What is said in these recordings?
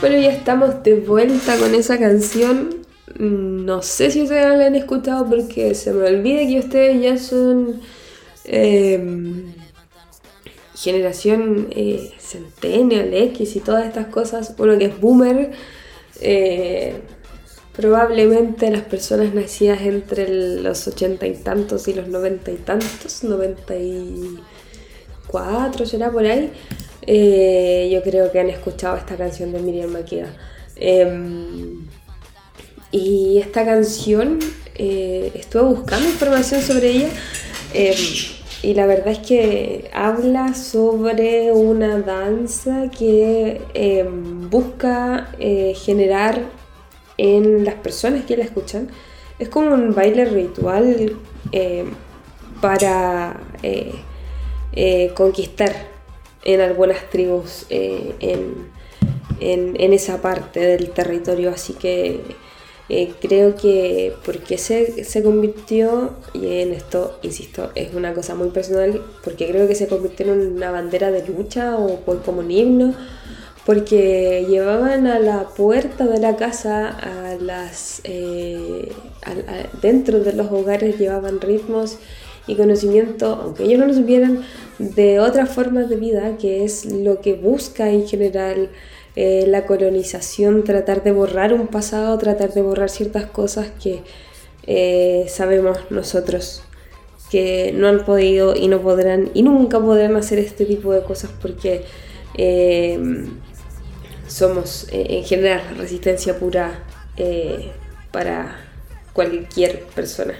Bueno, ya estamos de vuelta con esa canción. No sé si ustedes la han escuchado porque se me olvida que ustedes ya son em, generación eh, Centennial, X y todas estas cosas. Uno que es boomer. Eh, probablemente las personas nacidas entre los ochenta y tantos y los noventa y tantos, noventa y cuatro será por ahí eh, yo creo que han escuchado esta canción de Miriam Makeda. Em, y esta canción, eh, estuve buscando información sobre ella em, y la verdad es que habla sobre una danza que em, busca eh, generar en las personas que la escuchan. Es como un baile ritual para conquistar en algunas tribus eh, en, esa parte del territorio. Así que eh, creo que porque se, se convirtió, y en esto, insisto, es una cosa muy personal, porque creo que se convirtió en una bandera de lucha o como un himno, porque llevaban a la puerta de la casa, a las, eh, dentro de los hogares llevaban ritmos y conocimiento, aunque ellos no lo supieran, de otras formas de vida, que es lo que busca en general eh, la colonización, tratar de borrar un pasado, tratar de borrar ciertas cosas que eh, sabemos nosotros que no han podido y no podrán y nunca podrán hacer este tipo de cosas porque eh, somos en general resistencia pura para cualquier persona.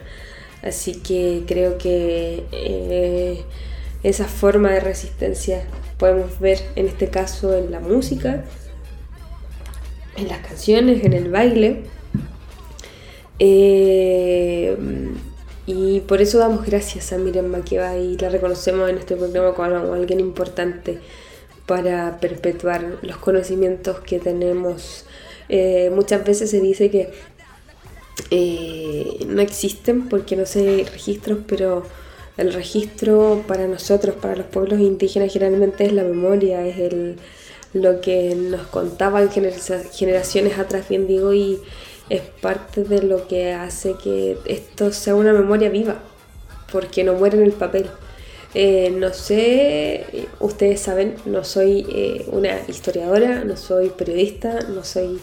Así que creo que eh, esa forma de resistencia podemos ver en este caso en la música, en las canciones, en el baile. Eh, y por eso damos gracias a Miriam Makeba y la reconocemos en este programa como alguien importante para perpetuar los conocimientos que tenemos. Eh, muchas veces se dice que eh, no existen porque no sé registros, pero el registro para nosotros, para los pueblos indígenas, generalmente es la memoria, es el, lo que nos contaban generaciones atrás, bien digo, y es parte de lo que hace que esto sea una memoria viva, porque no muere en el papel. Eh, no sé, ustedes saben, no soy eh, una historiadora, no soy periodista, no soy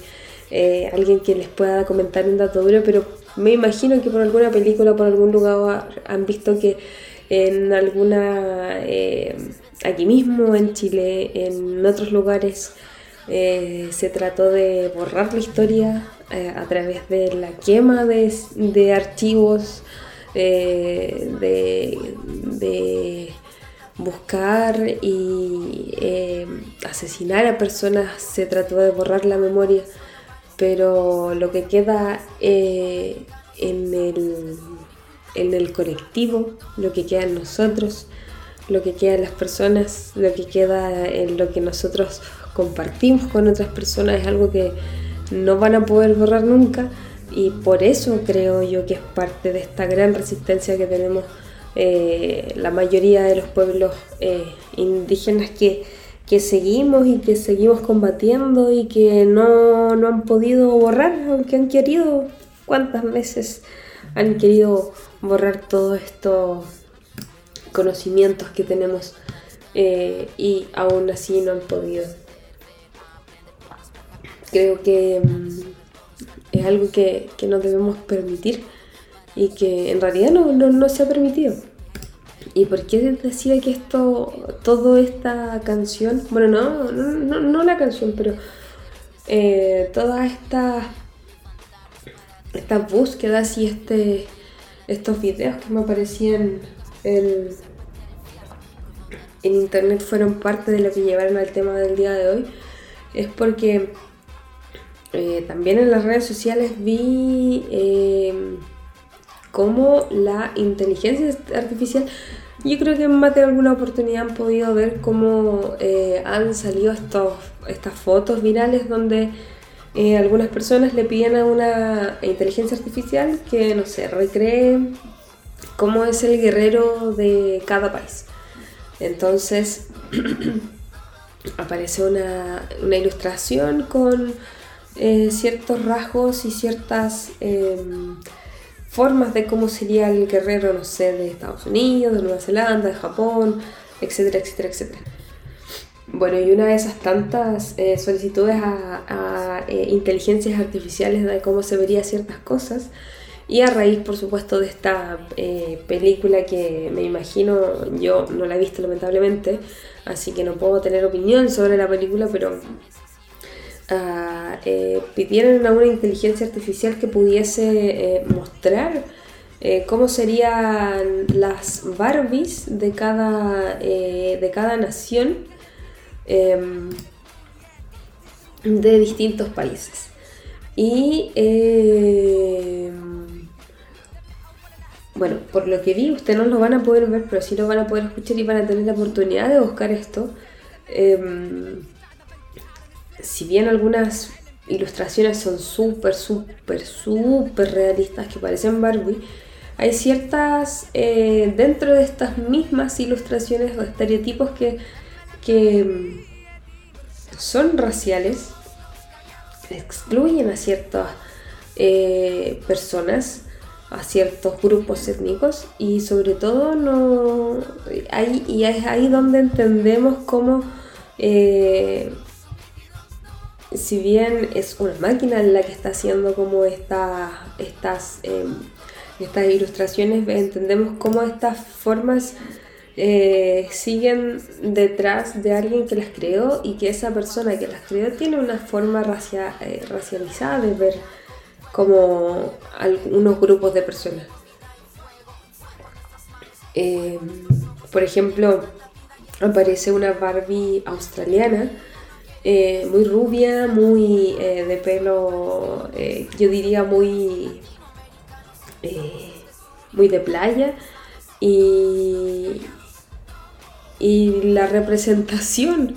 eh, alguien que les pueda comentar un dato duro, pero me imagino que por alguna película por algún lugar han visto que en alguna, eh, aquí mismo en Chile, en otros lugares, eh, se trató de borrar la historia a través de la quema de, de archivos, de, de, buscar y asesinar a personas, se trató de borrar la memoria pero lo que queda eh, en, el, en el colectivo, lo que queda en nosotros, lo que queda en las personas, lo que queda en lo que nosotros compartimos con otras personas es algo que no van a poder borrar nunca. Y por eso creo yo que es parte de esta gran resistencia que tenemos eh, la mayoría de los pueblos eh, indígenas que que seguimos y que seguimos combatiendo y que no, han podido borrar, aunque han querido, cuántas veces han querido borrar todos estos conocimientos que tenemos eh, y aún así no han podido. Creo que mm, es algo que, que, no debemos permitir y que en realidad no, no se ha permitido. ¿Y por qué decía que esto, toda esta canción, bueno, no, no, no, la canción, pero eh, todas estas esta búsquedas y este, estos videos que me aparecían en, en internet fueron parte de lo que llevaron al tema del día de hoy, es porque eh, también en las redes sociales vi eh, cómo la inteligencia artificial yo creo que en más de alguna oportunidad han podido ver cómo eh, han salido estos, estas fotos virales donde eh, algunas personas le piden a una inteligencia artificial que, no sé, recree cómo es el guerrero de cada país. Entonces, aparece una, ilustración con eh, ciertos rasgos y ciertas em, formas de cómo sería el guerrero, no sé, de Estados Unidos, de Nueva Zelanda, de Japón, etcétera, etcétera, etcétera. Bueno, y una de esas tantas eh, solicitudes a, eh, inteligencias artificiales de cómo se verían ciertas cosas, y a raíz, por supuesto, de esta eh, película que me imagino, yo no la he visto lamentablemente, así que no puedo tener opinión sobre la película, pero ah, pidieron a una inteligencia artificial que pudiese mostrar cómo serían las Barbies de cada, de cada nación Em, de distintos países. Y em, bueno, por lo que vi, ustedes no lo van a poder ver, pero sí lo van a poder escuchar y van a tener la oportunidad de buscar esto. Em, si bien algunas ilustraciones son súper, súper, súper realistas que parecen Barbie, hay ciertas, eh, dentro de estas mismas ilustraciones o estereotipos que que mm, son raciales, excluyen a ciertas eh, personas, a ciertos grupos étnicos y sobre todo no y es ahí donde entendemos cómo eh, si bien es una máquina la que está haciendo como estas em, estas ilustraciones entendemos cómo estas formas eh, siguen detrás de alguien que las creó y que esa persona que las creó tiene una forma eh, racializada de ver como algunos grupos de personas. Eh, por ejemplo, aparece una Barbie australiana, muy rubia, muy de pelo, yo diría muy, muy de playa, y, y la representación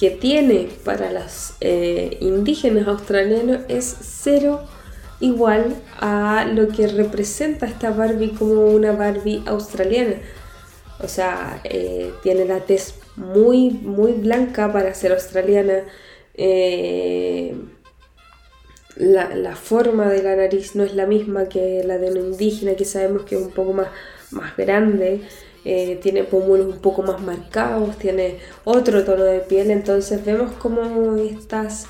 que tiene para eh, indígenas australianos es cero igual a lo que representa esta Barbie como una Barbie australiana. O sea, eh, tiene la tez muy, muy blanca para ser australiana. Eh, la, la, forma de la nariz no es la misma que la de una indígena, que sabemos que es un poco más, más grande. Eh, tiene pómulos un poco más marcados, tiene otro tono de piel, entonces vemos como estas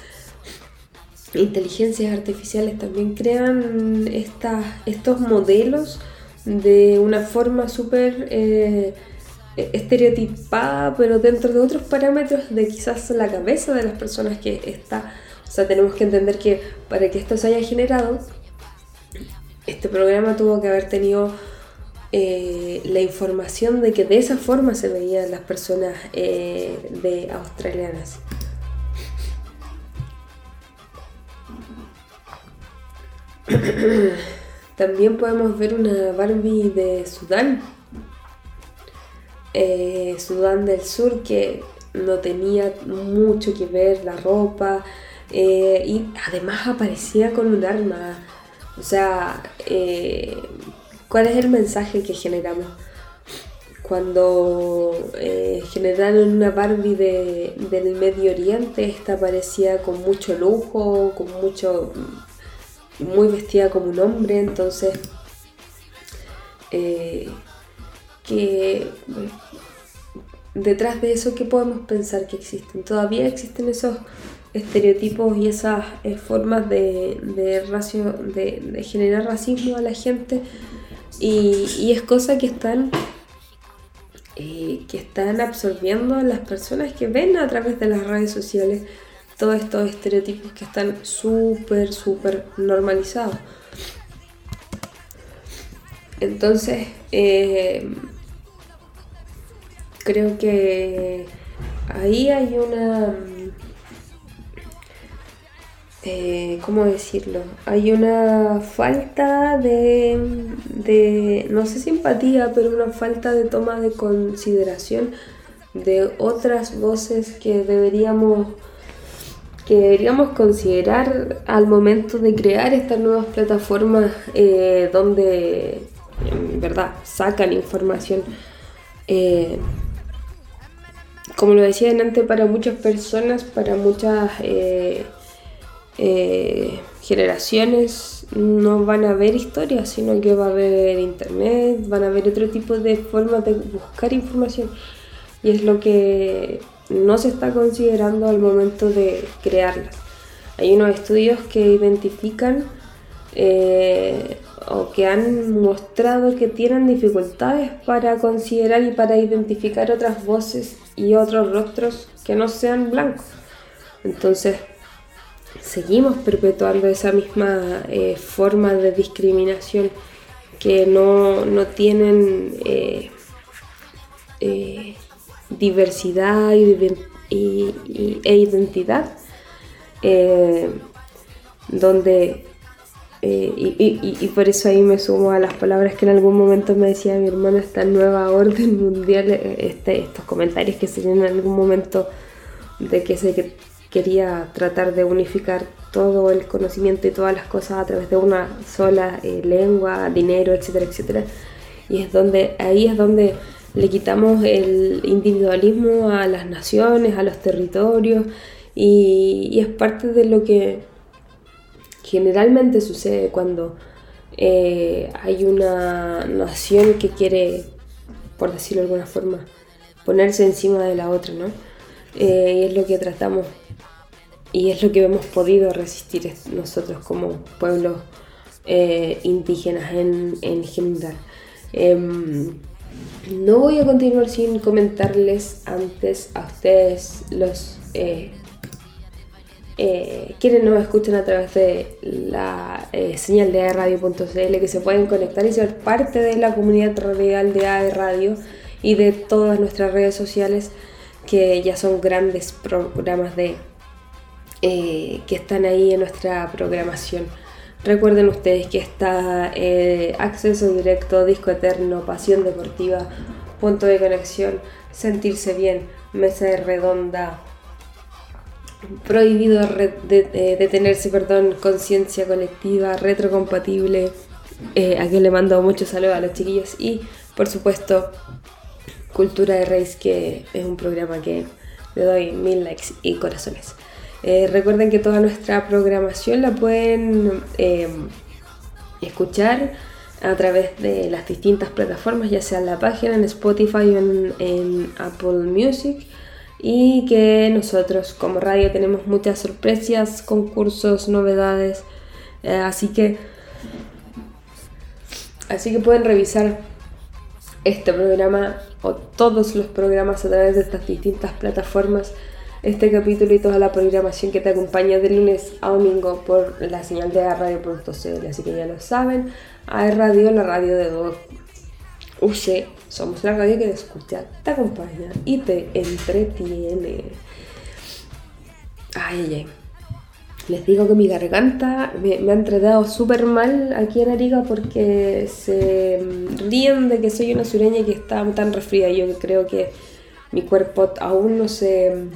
inteligencias artificiales también crean estos modelos de una forma súper eh, estereotipada, pero dentro de otros parámetros de quizás la cabeza de las personas que está. O sea, tenemos que entender que para que esto se haya generado, este programa tuvo que haber tenido eh, la información de que de esa forma se veían las personas eh, de australianas. También podemos ver una Barbie de Sudán, eh, Sudán del Sur, que no tenía mucho que ver la ropa y además aparecía con un arma. O sea, ¿Cuál es el mensaje que generamos? Cuando eh, generaron una Barbie del Medio Oriente, esta parecía con mucho lujo, con mucho. Muy vestida como un hombre, entonces. Eh, que detrás de eso, ¿qué podemos pensar que existen? Todavía existen esos estereotipos y esas eh, formas de, de, generar racismo a la gente y, es cosa que están, eh, que están absorbiendo las personas que ven a través de las redes sociales todos estos estereotipos que están súper, súper normalizados. Entonces, eh, creo que ahí hay una eh, ¿cómo decirlo? Hay una falta de, no sé simpatía, pero una falta de toma de consideración de otras voces que deberíamos que deberíamos considerar al momento de crear estas nuevas plataformas eh, donde en verdad sacan información eh, como lo decía antes, para muchas personas, para muchas eh, eh, generaciones, no van a ver historias, sino que va a haber internet, van a haber otro tipo de formas de buscar información. Y es lo que no se está considerando al momento de crearlas. Hay unos estudios que identifican eh, o que han mostrado que tienen dificultades para considerar y para identificar otras voces y otros rostros que no sean blancos. Entonces, seguimos perpetuando esa misma eh, forma de discriminación que no, tienen eh, eh, diversidad y, e identidad, donde y, por eso ahí me sumo a las palabras que en algún momento me decía mi hermana, esta nueva orden mundial, este, estos comentarios que se en algún momento de que se quería tratar de unificar todo el conocimiento y todas las cosas a través de una sola eh, lengua, dinero, etcétera, etcétera. Y es donde, ahí es donde le quitamos el individualismo a las naciones, a los territorios, y, es parte de lo que generalmente sucede cuando eh, hay una nación que quiere, por decirlo de alguna forma, ponerse encima de la otra, ¿no? Eh, y es lo que tratamos y es lo que hemos podido resistir nosotros como pueblos eh, indígenas en, en general. No voy a continuar sin comentarles antes a ustedes los eh, eh, quienes nos escuchan a través de la señal de radio.cl que se pueden conectar y ser parte de la comunidad radial de AE Radio y de todas nuestras redes sociales que ya son grandes programas de eh, que están ahí en nuestra programación. Recuerden ustedes que está eh, acceso directo, disco eterno, pasión deportiva, punto de conexión, sentirse bien, mesa de redonda, prohibido de, detenerse, perdón, conciencia colectiva, retrocompatible. Eh, aquí le mando muchos saludos a los chiquillos y, por supuesto, Cultura de Reis, que es un programa que le doy mil likes y corazones. Eh, recuerden que toda nuestra programación la pueden eh, escuchar a través de las distintas plataformas, ya sea en la página, en Spotify o en, Apple Music. Y que nosotros como radio tenemos muchas sorpresas, concursos, novedades. Eh, así que así que pueden revisar este programa o todos los programas a través de estas distintas plataformas este capítulo y toda la programación que te acompaña de lunes a domingo por la señal de radio.cl. Así que ya lo saben, A Radio, la radio de dos. Uche, somos la radio que te escucha, te acompaña y te entretiene. Ay, ay, ay. Les digo que mi garganta me, ha entretado súper mal aquí en Arica porque se ríen de que soy una sureña que está tan resfriada. Yo creo que mi cuerpo aún no se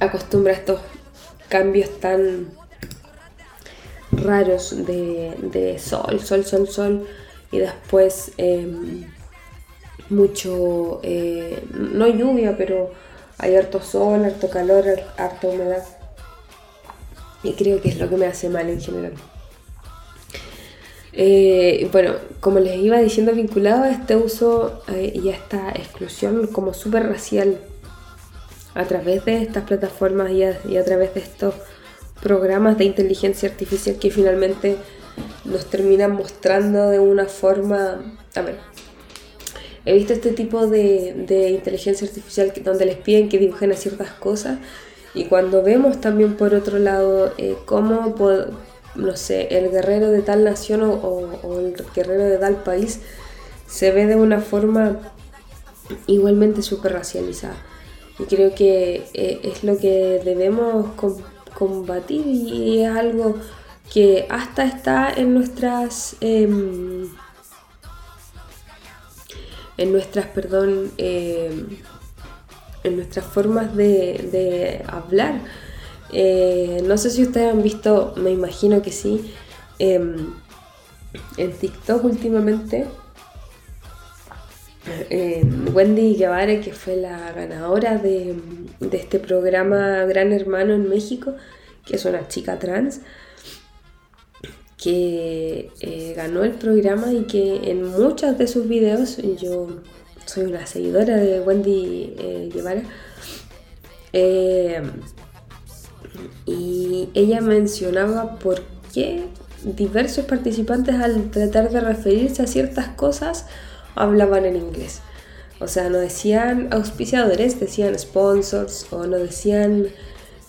acostumbra a estos cambios tan raros de, sol, sol, sol, sol y después em, mucho, eh, no lluvia, pero hay harto sol, harto calor, harta humedad y creo que es lo que me hace mal en general. Eh, bueno, como les iba diciendo, vinculado a este uso eh, y a esta exclusión como súper racial a través de estas plataformas y a, través de estos programas de inteligencia artificial que finalmente nos terminan mostrando de una forma... A ver, he visto este tipo de, inteligencia artificial donde les piden que dibujen a ciertas cosas y cuando vemos también por otro lado eh, cómo, no sé, el guerrero de tal nación o, o el guerrero de tal país se ve de una forma igualmente súper racializada. Y creo que eh, es lo que debemos combatir y es algo que hasta está en nuestras em, en nuestras perdón em, en nuestras formas de, hablar. Eh, no sé si ustedes han visto me imagino que sí em, en TikTok últimamente eh, Wendy Guevara, que fue la ganadora de, este programa Gran Hermano en México, que es una chica trans, que eh, ganó el programa y que en muchos de sus videos, yo soy una seguidora de Wendy eh, Guevara, y ella mencionaba por qué diversos participantes al tratar de referirse a ciertas cosas hablaban en inglés. O sea, no decían auspiciadores, decían sponsors o no decían...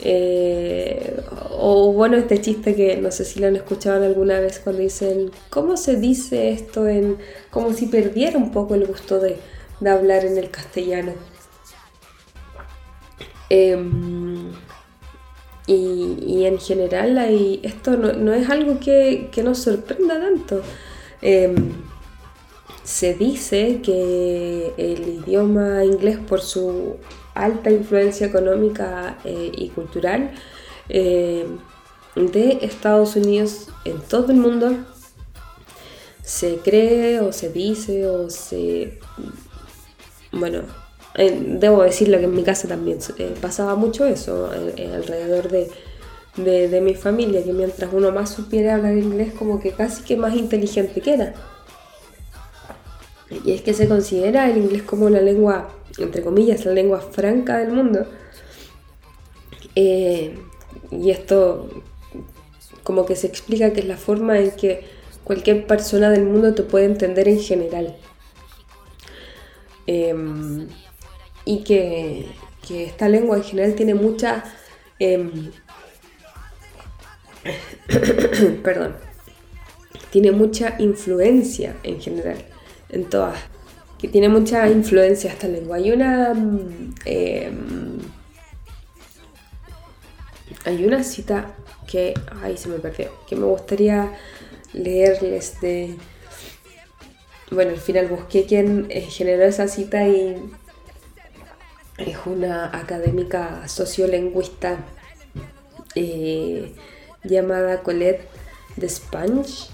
Eh, o bueno, este chiste que no sé si lo han escuchado alguna vez cuando dicen, ¿cómo se dice esto en... como si perdiera un poco el gusto de, hablar en el castellano? Em, y, en general esto no, es algo que, nos sorprenda tanto. Em, se dice que el idioma inglés por su alta influencia económica eh, y cultural eh, de Estados Unidos en todo el mundo se cree o se dice o se... Bueno, debo decirlo que en mi casa también eh, pasaba mucho eso alrededor de, de mi familia, que mientras uno más supiera hablar inglés como que casi que más inteligente que era. Y es que se considera el inglés como la lengua, entre comillas, la lengua franca del mundo. Eh, y esto como que se explica que es la forma en que cualquier persona del mundo te puede entender en general. Em, y que, esta lengua en general tiene mucha... Em, perdón. Tiene mucha influencia en general en todas, que tiene mucha influencia esta lengua. Hay una, mm, em, hay una cita que, ay, se me perdió, que me gustaría leerles de, bueno, al final busqué quién eh, generó esa cita y es una académica sociolingüista eh, llamada Colette Despange.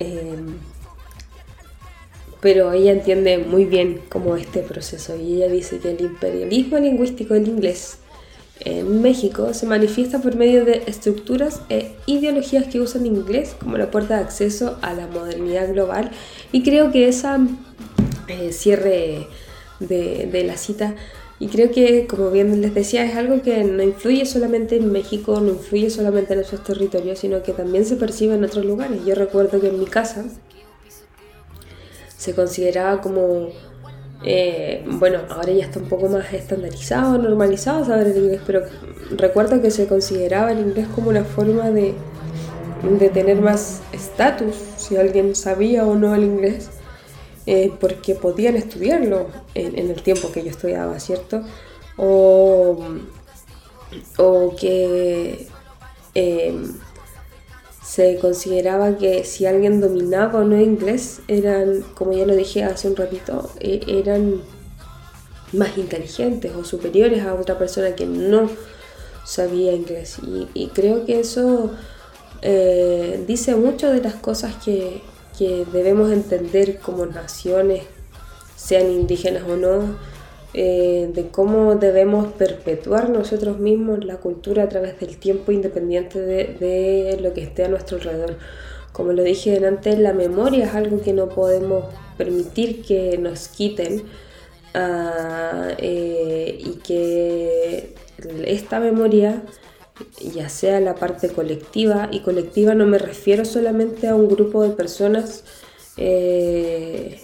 Eh, pero ella entiende muy bien cómo este proceso y ella dice que el imperialismo lingüístico del inglés en México se manifiesta por medio de estructuras e ideologías que usan inglés como la puerta de acceso a la modernidad global y creo que esa eh, cierre de, de la cita y creo que, como bien les decía, es algo que no influye solamente en México, no influye solamente en esos territorios, sino que también se percibe en otros lugares. Yo recuerdo que en mi casa, se consideraba como, eh, bueno, ahora ya está un poco más estandarizado, normalizado saber el inglés, pero recuerdo que se consideraba el inglés como una forma de, de tener más estatus, si alguien sabía o no el inglés, eh, porque podían estudiarlo en, el tiempo que yo estudiaba, ¿cierto? O, o que... Eh, se consideraba que si alguien dominaba o no inglés, eran, como ya lo dije hace un ratito, e, eran más inteligentes o superiores a otra persona que no sabía inglés. Y, creo que eso eh, dice mucho de las cosas que, que debemos entender como naciones, sean indígenas o no, eh, de cómo debemos perpetuar nosotros mismos la cultura a través del tiempo independiente de, lo que esté a nuestro alrededor. Como lo dije antes, la memoria es algo que no podemos permitir que nos quiten ah, eh, y que esta memoria, ya sea la parte colectiva, y colectiva no me refiero solamente a un grupo de personas, eh,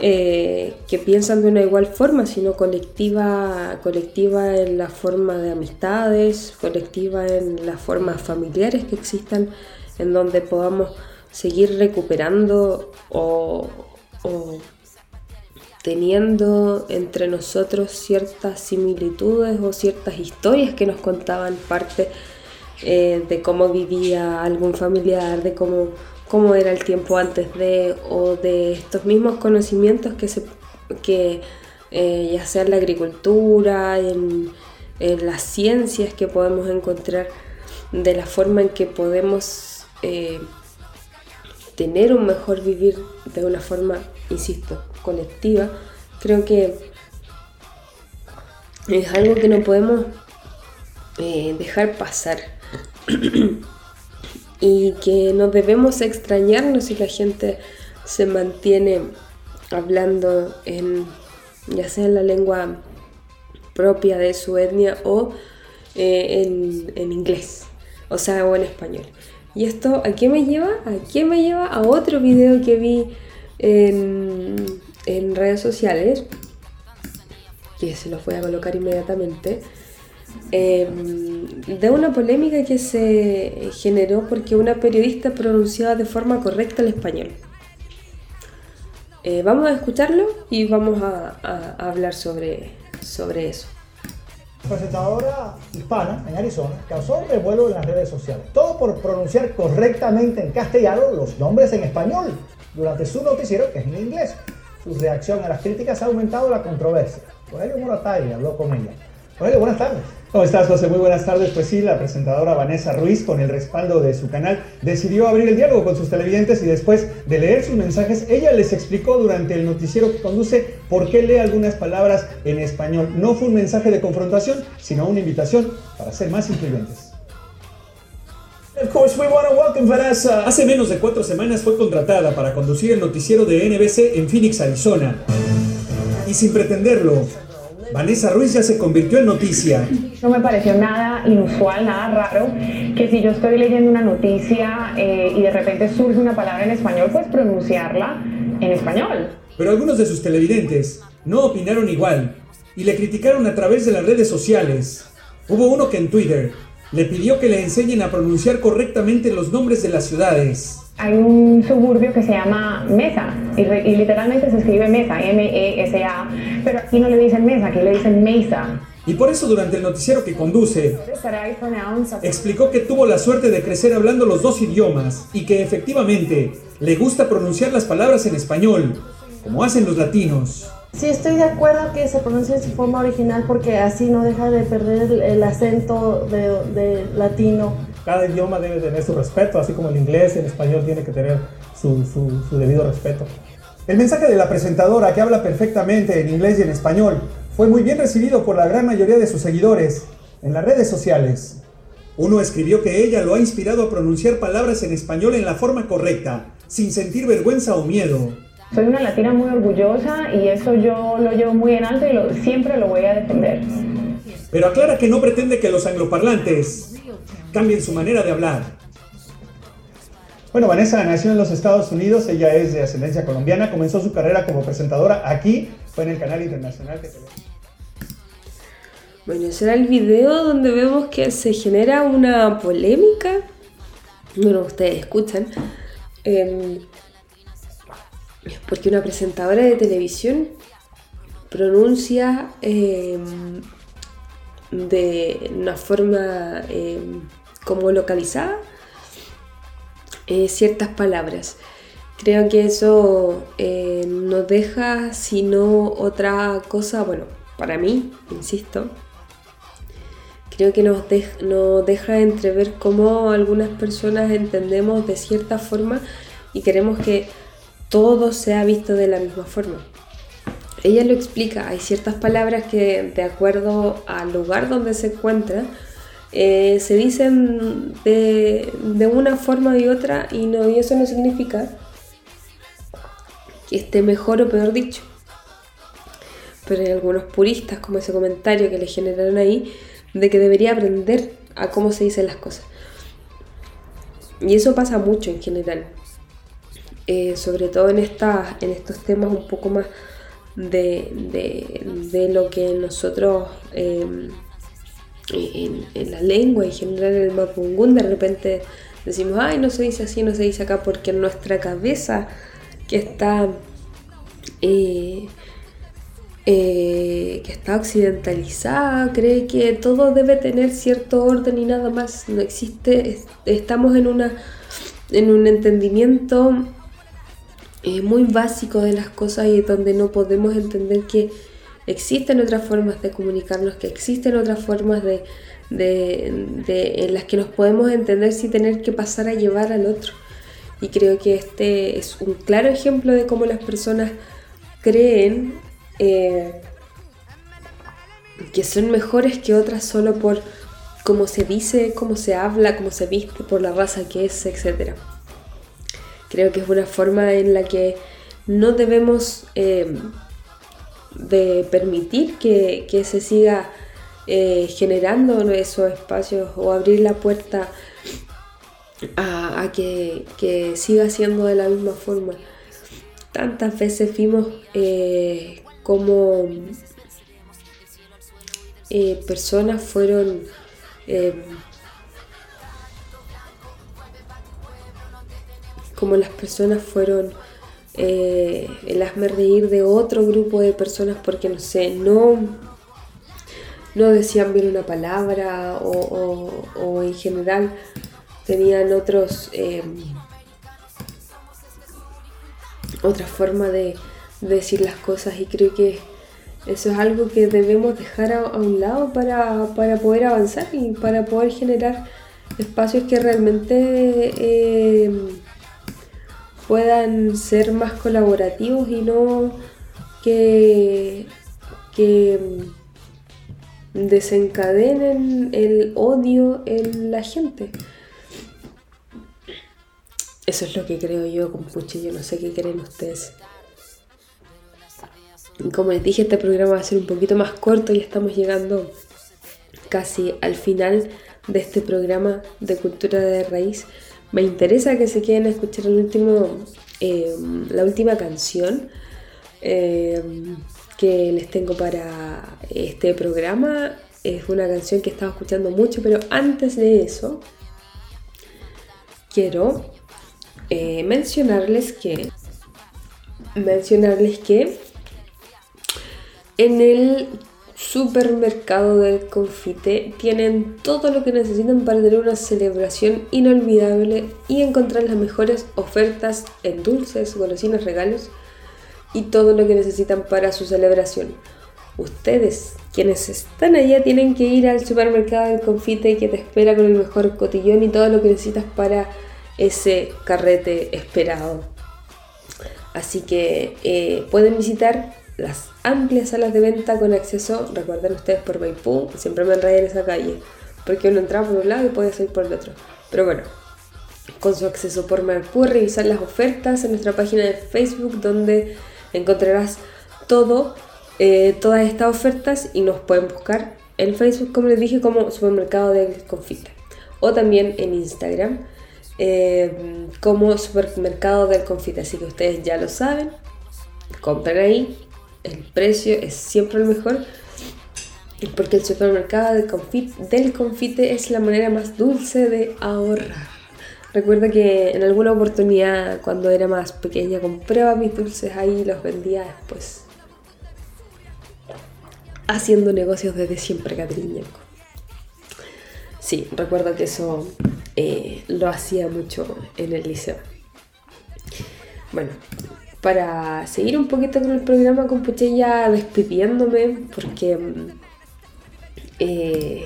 eh, que piensan de una igual forma, sino colectiva, colectiva en la forma de amistades, colectiva en las formas familiares que existan, en donde podamos seguir recuperando o, teniendo entre nosotros ciertas similitudes o ciertas historias que nos contaban parte eh, de cómo vivía algún familiar, de cómo cómo era el tiempo antes de, o de estos mismos conocimientos que, se, que eh, ya sea en la agricultura, en, las ciencias que podemos encontrar, de la forma en que podemos eh, tener un mejor vivir de una forma insisto, colectiva, creo que es algo que no podemos eh, dejar pasar y que no debemos extrañarnos si la gente se mantiene hablando en ya sea en la lengua propia de su etnia o eh, en, inglés, o sea, o en español. ¿Y esto a qué me lleva? ¿A qué me lleva? A otro video que vi en, en redes sociales, que se los voy a colocar inmediatamente, em, de una polémica que se generó porque una periodista pronunciaba de forma correcta el español. Eh, vamos a escucharlo y vamos a, a hablar sobre, sobre eso presentadora hispana en Arizona causó un revuelo en las redes sociales. Todo por pronunciar correctamente en castellano los nombres en español durante su noticiero, que es en inglés. Su reacción a las críticas ha aumentado la controversia. Corelio Moratagui habló con ella. Corelio, buenas tardes. ¿Cómo estás, José? Muy buenas tardes. Pues sí, la presentadora Vanessa Ruiz, con el respaldo de su canal, decidió abrir el diálogo con sus televidentes y después de leer sus mensajes, ella les explicó durante el noticiero que conduce por qué lee algunas palabras en español. No fue un mensaje de confrontación, sino una invitación para ser más incluyentes. Of course, we want welcome Vanessa. Hace menos de cuatro semanas fue contratada para conducir el noticiero de NBC en Phoenix, Arizona. Y sin pretenderlo, Vanessa Ruiz ya se convirtió en noticia. No me pareció nada inusual, nada raro, que si yo estoy leyendo una noticia eh, y de repente surge una palabra en español, pues pronunciarla en español. Pero algunos de sus televidentes no opinaron igual y le criticaron a través de las redes sociales. Hubo uno que en Twitter le pidió que le enseñen a pronunciar correctamente los nombres de las ciudades hay un suburbio que se llama Mesa y, literalmente se escribe Mesa, M-E-S-A, pero aquí no le dicen Mesa, aquí le dicen Mesa. Y por eso durante el noticiero que conduce, explicó que tuvo la suerte de crecer hablando los dos idiomas y que efectivamente le gusta pronunciar las palabras en español, como hacen los latinos. Sí, estoy de acuerdo que se pronuncie en su forma original porque así no deja de perder el, acento de latino cada idioma debe tener su respeto, así como el inglés, el español tiene que tener su, debido respeto. El mensaje de la presentadora, que habla perfectamente en inglés y en español, fue muy bien recibido por la gran mayoría de sus seguidores en las redes sociales. Uno escribió que ella lo ha inspirado a pronunciar palabras en español en la forma correcta, sin sentir vergüenza o miedo. Soy una latina muy orgullosa y eso yo lo llevo muy en alto y siempre lo voy a defender. Pero aclara que no pretende que los angloparlantes cambien su manera de hablar. Bueno, Vanessa nació en los Estados Unidos, ella es de ascendencia colombiana, comenzó su carrera como presentadora aquí, fue en el canal internacional que Bueno, ese era el video donde vemos que se genera una polémica. Bueno, ustedes escuchan. Em, porque una presentadora de televisión pronuncia em, de una forma em, como localizada eh, ciertas palabras. Creo que eso eh, no deja sino otra cosa, bueno, para mí, insisto, creo que nos, nos deja entrever cómo algunas personas entendemos de cierta forma y queremos que todo sea visto de la misma forma. Ella lo explica, hay ciertas palabras que de acuerdo al lugar donde se encuentra, eh, se dicen de, una forma y otra y, no, y eso no significa que esté mejor o peor dicho. Pero hay algunos puristas, como ese comentario que le generaron ahí, de que debería aprender a cómo se dicen las cosas. Y eso pasa mucho en general. Eh, sobre todo en, estas en estos temas un poco más de, lo que nosotros eh, en, la lengua, en general en el mapungún, de repente decimos, ay, no se dice así, no se dice acá, porque en nuestra cabeza que está, eh, eh, que está occidentalizada, cree que todo debe tener cierto orden y nada más. No existe, estamos en, una, en un entendimiento eh, muy básico de las cosas y donde no podemos entender que existen otras formas de comunicarnos, que existen otras formas de, en las que nos podemos entender sin tener que pasar a llevar al otro. Y creo que este es un claro ejemplo de cómo las personas creen eh, que son mejores que otras solo por cómo se dice, cómo se habla, cómo se viste, por la raza que es, etc. Creo que es una forma en la que no debemos eh, de permitir que, se siga eh, generando esos espacios o abrir la puerta a, que, siga siendo de la misma forma. Tantas veces vimos eh, como personas fueron como las personas fueron eh, el hazme reír de otro grupo de personas porque no sé, no, no decían bien una palabra o, en general tenían otros em, otra forma de, decir las cosas y creo que eso es algo que debemos dejar a, un lado para, para, poder avanzar y para poder generar espacios que realmente em, puedan ser más colaborativos y no que, desencadenen el odio en la gente. Eso es lo que creo yo, compuche. Yo no sé qué creen ustedes. Como les dije, este programa va a ser un poquito más corto y estamos llegando casi al final de este programa de cultura de raíz. Me interesa que se queden a escuchar el último, eh, la última canción eh, que les tengo para este programa. Es una canción que estaba escuchando mucho, pero antes de eso quiero eh, mencionarles que mencionarles que en el supermercado del confite tienen todo lo que necesitan para tener una celebración inolvidable y encontrar las mejores ofertas en dulces, golosinas, regalos y todo lo que necesitan para su celebración. Ustedes, quienes están allá, tienen que ir al supermercado del confite que te espera con el mejor cotillón y todo lo que necesitas para ese carrete esperado. Así que eh, pueden visitar las amplias salas de venta con acceso, recuerden ustedes por Maipú, siempre me enredé en esa calle, porque uno entra por un lado y puede salir por el otro. Pero bueno, con su acceso por Maipú, revisar las ofertas en nuestra página de Facebook, donde encontrarás todo, eh, todas estas ofertas y nos pueden buscar en Facebook, como les dije, como supermercado del confite. O también en Instagram eh, como supermercado del confite. Así que ustedes ya lo saben. Compren ahí el precio es siempre el mejor porque el supermercado del confite, es la manera más dulce de ahorrar. Recuerdo que en alguna oportunidad cuando era más pequeña compraba mis dulces ahí y los vendía después. Haciendo negocios desde siempre, Catriñaco. Sí, recuerdo que eso eh, lo hacía mucho en el liceo. Bueno, para seguir un poquito con el programa, compuche ya despidiéndome, porque eh,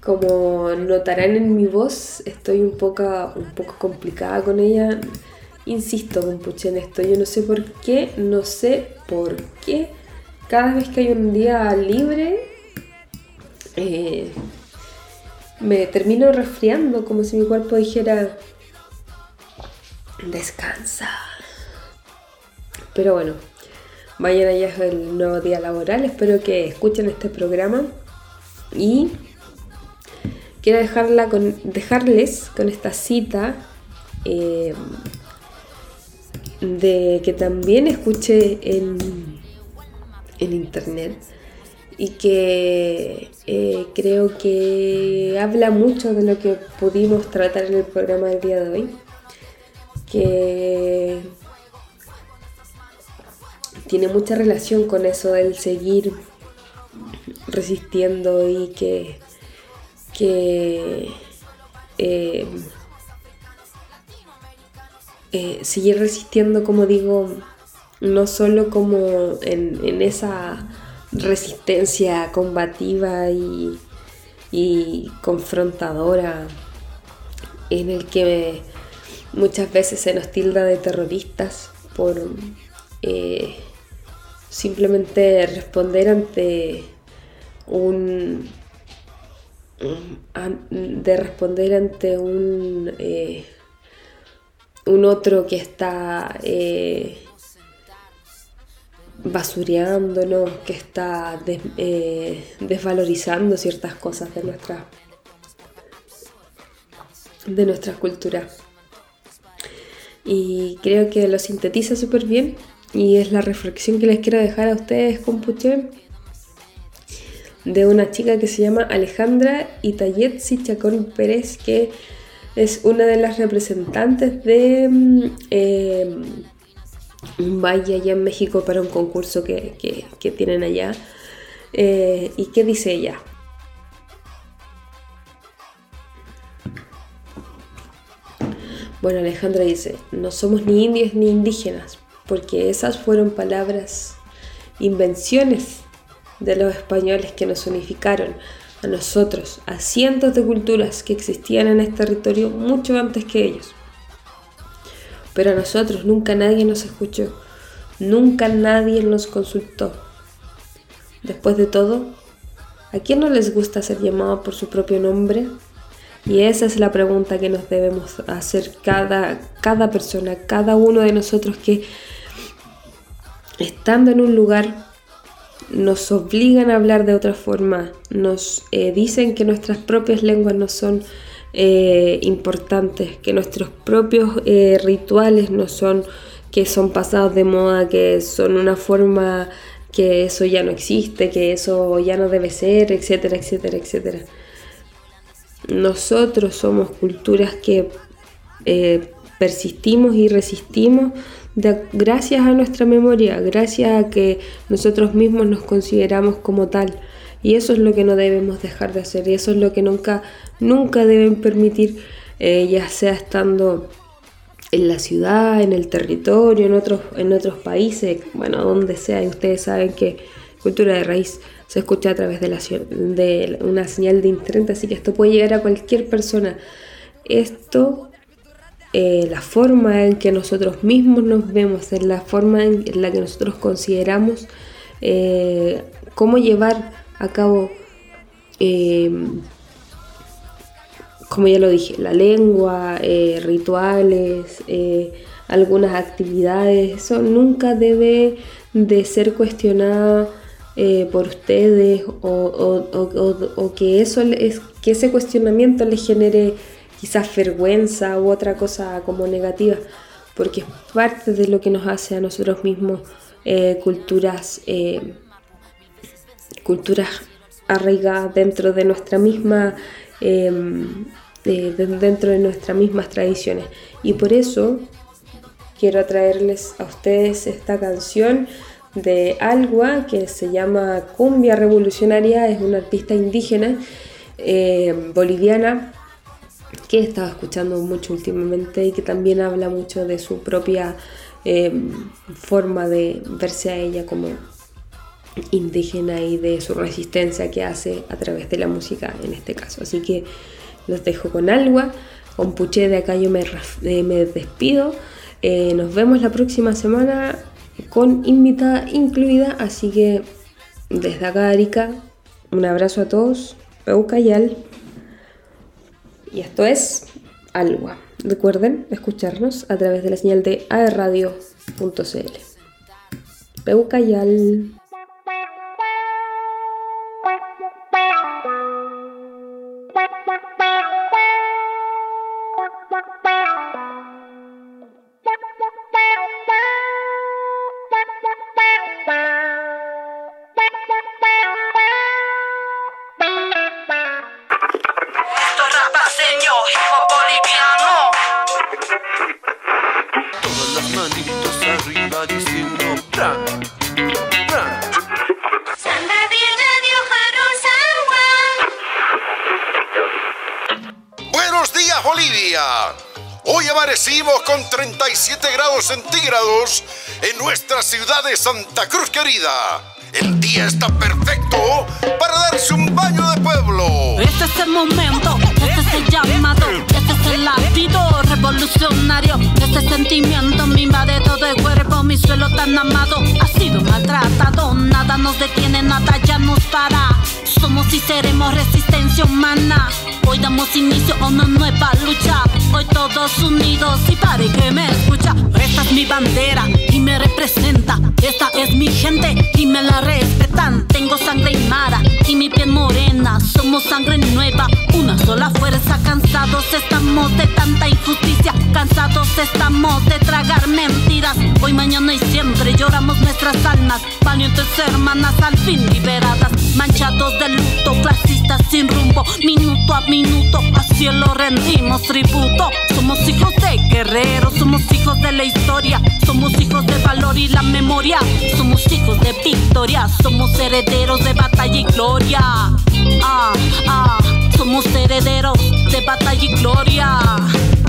como notarán en mi voz, estoy un poco, un poco complicada con ella. Insisto, compuche, en esto. Yo no sé por qué, no sé por qué. Cada vez que hay un día libre, eh, me termino resfriando, como si mi cuerpo dijera, descansa pero bueno, mañana ya es el nuevo día laboral, espero que escuchen este programa y quiero dejarla dejarles con esta cita eh, de que también escuché en, en internet y que eh, creo que habla mucho de lo que pudimos tratar en el programa del día de hoy. Que tiene mucha relación con eso del seguir resistiendo y que, eh, eh, seguir resistiendo, como digo, no solo como en, esa resistencia combativa y, y confrontadora en el que muchas veces se nos tilda de terroristas por eh, simplemente responder ante un de responder ante un eh, un otro que está eh, basureándonos, que está eh, desvalorizando ciertas cosas de nuestra, de nuestra cultura. Y creo que lo sintetiza súper bien y es la reflexión que les quiero dejar a ustedes con Puché de una chica que se llama Alejandra Itayetsi Chacón Pérez que es una de las representantes de mm, eh, Valle allá en México para un concurso que, tienen allá. Eh, ¿Y qué dice ella? Bueno, Alejandra dice, no somos ni indios ni indígenas, porque esas fueron palabras, invenciones de los españoles que nos unificaron a nosotros, a cientos de culturas que existían en este territorio mucho antes que ellos. Pero a nosotros nunca nadie nos escuchó, nunca nadie nos consultó. Después de todo, ¿a quién no les gusta ser llamado por su propio nombre? Y esa es la pregunta que nos debemos hacer cada, cada persona, cada uno de nosotros que estando en un lugar nos obligan a hablar de otra forma, nos eh, dicen que nuestras propias lenguas no son eh, importantes, que nuestros propios eh, rituales no son, que son pasados de moda, que son una forma que eso ya no existe, que eso ya no debe ser, etcétera, etcétera, etcétera. Nosotros somos culturas que persistimos y resistimos gracias a nuestra memoria, gracias a que nosotros mismos nos consideramos como tal. Y eso es lo que no debemos dejar de hacer y eso es lo que nunca, nunca deben permitir, eh, ya sea estando en la ciudad, en el territorio, en otros, en otros países, bueno, donde sea. Y ustedes saben que cultura de raíz se escucha a través de, la, una señal de internet, así que esto puede llegar a cualquier persona. Esto eh, la forma en que nosotros mismos nos vemos, en la forma en la que nosotros consideramos eh, cómo llevar a cabo, eh, como ya lo dije, la lengua, rituales, algunas actividades, eso nunca debe de ser cuestionado por ustedes o, que eso es que ese cuestionamiento les genere quizás vergüenza u otra cosa como negativa, porque es parte de lo que nos hace a nosotros mismos eh, culturas, eh, culturas arraigadas dentro de nuestra misma, em, dentro de nuestras mismas tradiciones. Y por eso quiero traerles a ustedes esta canción de Algua que se llama Cumbia Revolucionaria, es una artista indígena eh, boliviana que he estado escuchando mucho últimamente y que también habla mucho de su propia eh, forma de verse a ella como indígena y de su resistencia que hace a través de la música en este caso. Así que los dejo con Algua, con Puché de acá yo me, eh, me despido. Nos vemos la próxima semana con invitada incluida, así que desde acá Arica, un abrazo a todos, Peucayal. Y esto es Algua. Recuerden escucharnos a través de la señal de aerradio.cl. Peucayal. Ciudad de Santa Cruz querida. El día está perfecto para darse un baño de pueblo. Este es el momento, este es el llamado, este es el latido revolucionario. Este sentimiento me invade todo el cuerpo, mi suelo tan amado ha sido maltratado. Nada nos detiene, nada ya nos para. Somos y seremos resistencia humana. Hoy damos inicio a una nueva lucha. Hoy todos unidos y pare que me escucha. Esta es mi bandera y me representa. Esta es mi gente y me la respetan. Tengo sangre mara y mi piel morena. Somos sangre nueva, una sola fuerza. Cansados estamos de tanta injusticia. Cansados estamos de tragar mentiras. Hoy, mañana y siempre lloramos nuestras almas. Valientes hermanas al fin liberadas. Manchados de luto, sin rumbo. Minuto a minuto, a cielo rendimos tributo. Somos hijos de guerreros, somos hijos de la historia. Somos hijos de valor y la memoria. Somos hijos de victoria. Somos herederos de batalla y gloria. Ah, ah, somos herederos de batalla y gloria.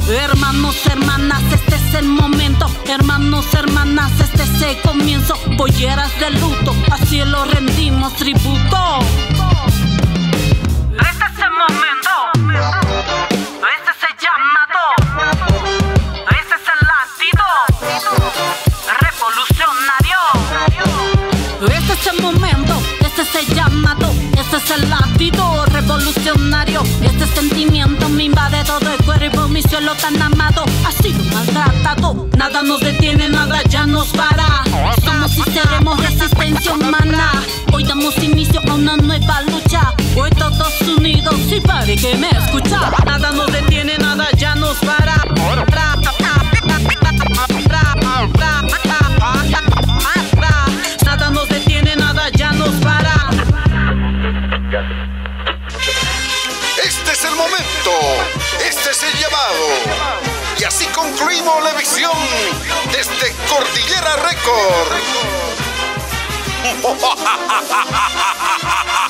Hermanos, hermanas, este es el momento. Hermanos, hermanas, este es el comienzo. Polleras de luto, a cielo rendimos tributo. Este es el llamado. Este es el latido. Revolucionario. Este es el momento. Este es el llamado. Este es el latido revolucionario. Este sentimiento me invade todo el cuerpo. Mi suelo tan amado ha sido maltratado. Nada nos detiene, nada ya nos para. Somos y seremos resistencia humana. Hoy damos inicio Nada nos detiene, nada ya nos para. Nada nos detiene, nada ya nos para. Este es el momento. Este es el llamado. Y así concluimos la visión desde Cordillera Record.